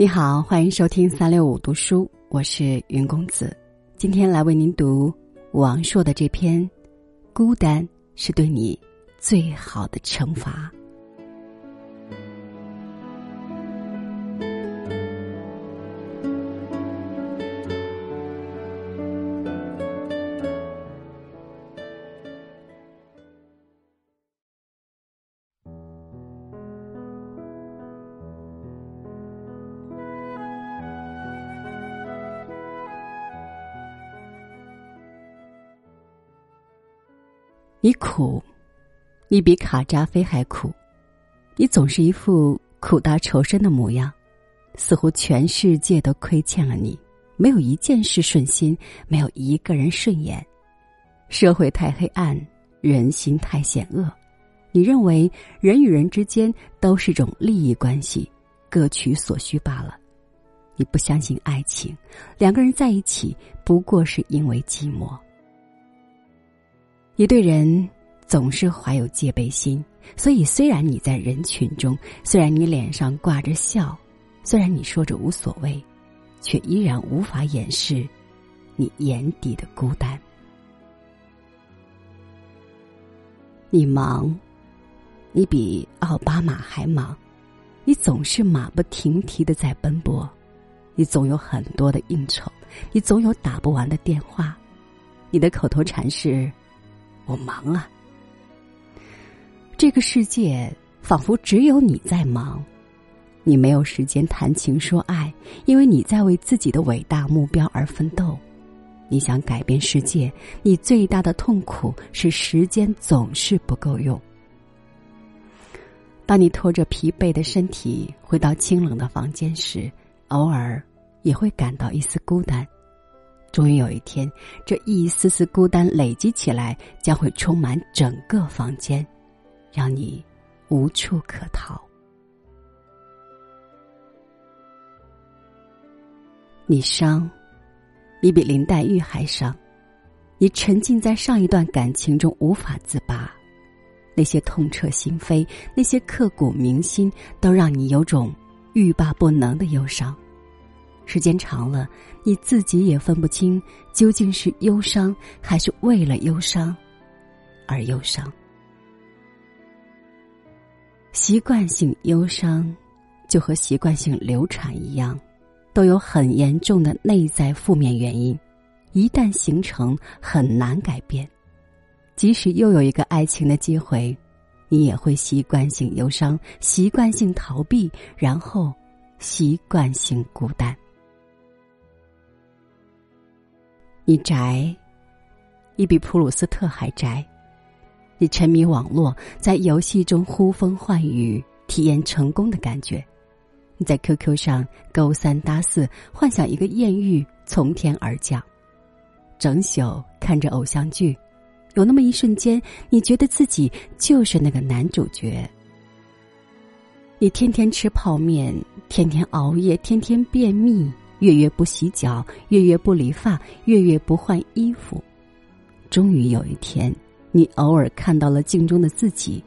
你好，欢迎收听三六五读书，我是云公子。今天来为您读王朔的这篇《孤单是对你最好的惩罚》。你苦，你比卡扎菲还苦，你总是一副苦大仇深的模样，似乎全世界都亏欠了你，没有一件事顺心，没有一个人顺眼，社会太黑暗，人心太险恶，你认为人与人之间都是种利益关系，各取所需罢了，你不相信爱情，两个人在一起不过是因为寂寞。你对人总是怀有戒备心，所以虽然你在人群中，虽然你脸上挂着笑，虽然你说着无所谓，却依然无法掩饰你眼底的孤单。你忙，你比奥巴马还忙，你总是马不停蹄的在奔波，你总有很多的应酬，你总有打不完的电话，你的口头禅是。我忙啊，这个世界仿佛只有你在忙，你没有时间谈情说爱，因为你在为自己的伟大目标而奋斗。你想改变世界，你最大的痛苦是时间总是不够用。当你拖着疲惫的身体回到清冷的房间时，偶尔也会感到一丝孤单。终于有一天，这一丝丝孤单累积起来，将会充满整个房间，让你无处可逃。你伤，你比林黛玉还伤，你沉浸在上一段感情中无法自拔，那些痛彻心扉，那些刻骨铭心，都让你有种欲罢不能的忧伤。时间长了，你自己也分不清究竟是忧伤还是为了忧伤而忧伤。习惯性忧伤，就和习惯性流产一样，都有很严重的内在负面原因，一旦形成很难改变。即使又有一个爱情的机会，你也会习惯性忧伤，习惯性逃避，然后习惯性孤单。你宅，你比普鲁斯特还宅。你沉迷网络，在游戏中呼风唤雨，体验成功的感觉。你在 QQ 上勾三搭四，幻想一个艳遇从天而降。整宿看着偶像剧，有那么一瞬间，你觉得自己就是那个男主角。你天天吃泡面，天天熬夜，天天便秘。月月不洗脚，月月不理发，月月不换衣服。终于有一天，你偶尔看到了镜中的自己，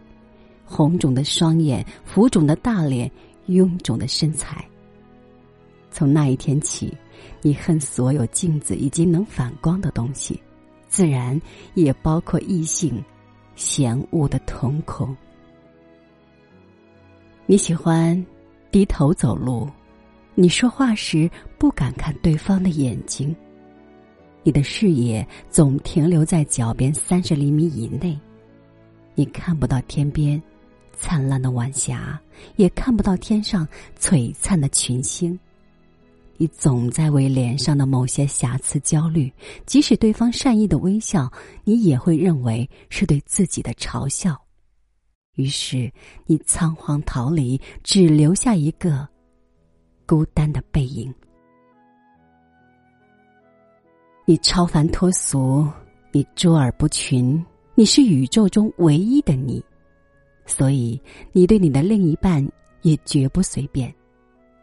红肿的双眼，浮肿的大脸，臃肿的身材。从那一天起，你恨所有镜子以及能反光的东西，自然也包括异性嫌恶的瞳孔。你喜欢低头走路。你说话时不敢看对方的眼睛，你的视野总停留在脚边三十厘米以内，你看不到天边灿烂的晚霞，也看不到天上璀璨的群星。你总在为脸上的某些瑕疵焦虑，即使对方善意的微笑，你也会认为是对自己的嘲笑。于是你仓皇逃离，只留下一个。孤单的背影，你超凡脱俗，你卓尔不群，你是宇宙中唯一的你，所以你对你的另一半也绝不随便。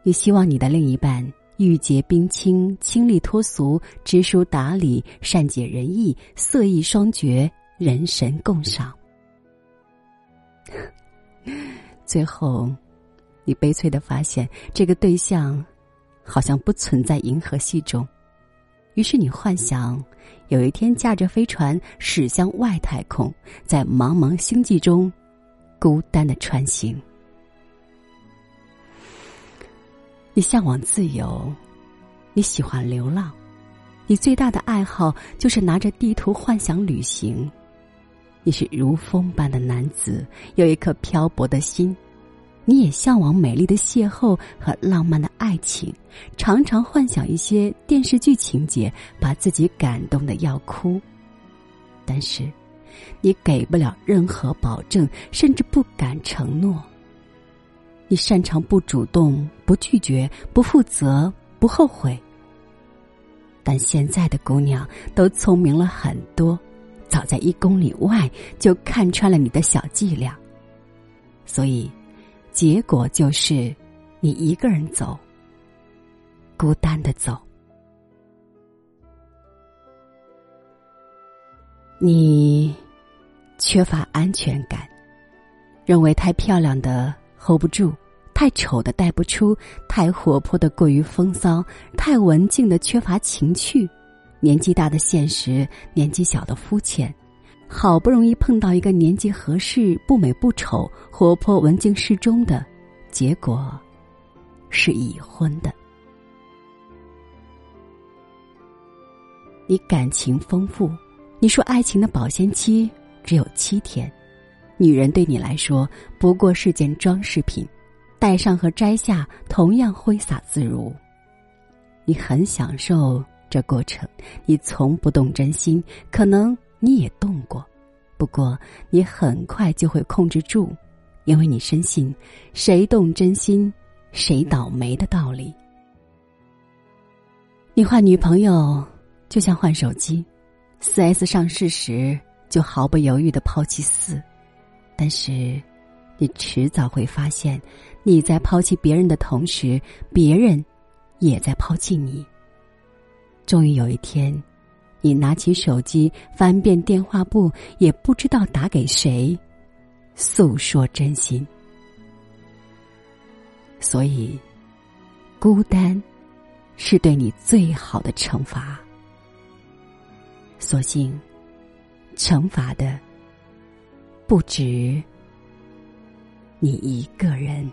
你希望你的另一半玉洁冰清、清丽脱俗、知书达理、善解人意、色艺双绝、人神共赏。最后。你悲催的发现，这个对象好像不存在银河系中。于是你幻想，有一天驾着飞船驶向外太空，在茫茫星际中孤单的穿行。你向往自由，你喜欢流浪，你最大的爱好就是拿着地图幻想旅行。你是如风般的男子，有一颗漂泊的心。你也向往美丽的邂逅和浪漫的爱情，常常幻想一些电视剧情节，把自己感动的要哭。但是，你给不了任何保证，甚至不敢承诺。你擅长不主动、不拒绝、不负责、不后悔。但现在的姑娘都聪明了很多，早在一公里外就看穿了你的小伎俩，所以，结果就是你一个人走，孤单的走。你缺乏安全感，认为太漂亮的。hold 不住，太丑的带不出，太活泼的过于风骚，太文静的缺乏情趣，年纪大的现实，年纪小的肤浅，好不容易碰到一个年纪合适、不美不丑、活泼文静适中的，结果是已婚的。你感情丰富，你说爱情的保鲜期只有七天。女人对你来说不过是件装饰品，戴上和摘下同样挥洒自如。你很享受这过程，你从不动真心，可能你也动过，不过你很快就会控制住，因为你深信谁动真心谁倒霉的道理。你换女朋友就像换手机，四 S 上市时就毫不犹豫的抛弃四。但是，你迟早会发现，你在抛弃别人的同时，别人也在抛弃你。终于有一天，你拿起手机翻遍电话簿，也不知道打给谁，诉说真心。所以，孤单是对你最好的惩罚。所幸，惩罚的。不止你一个人。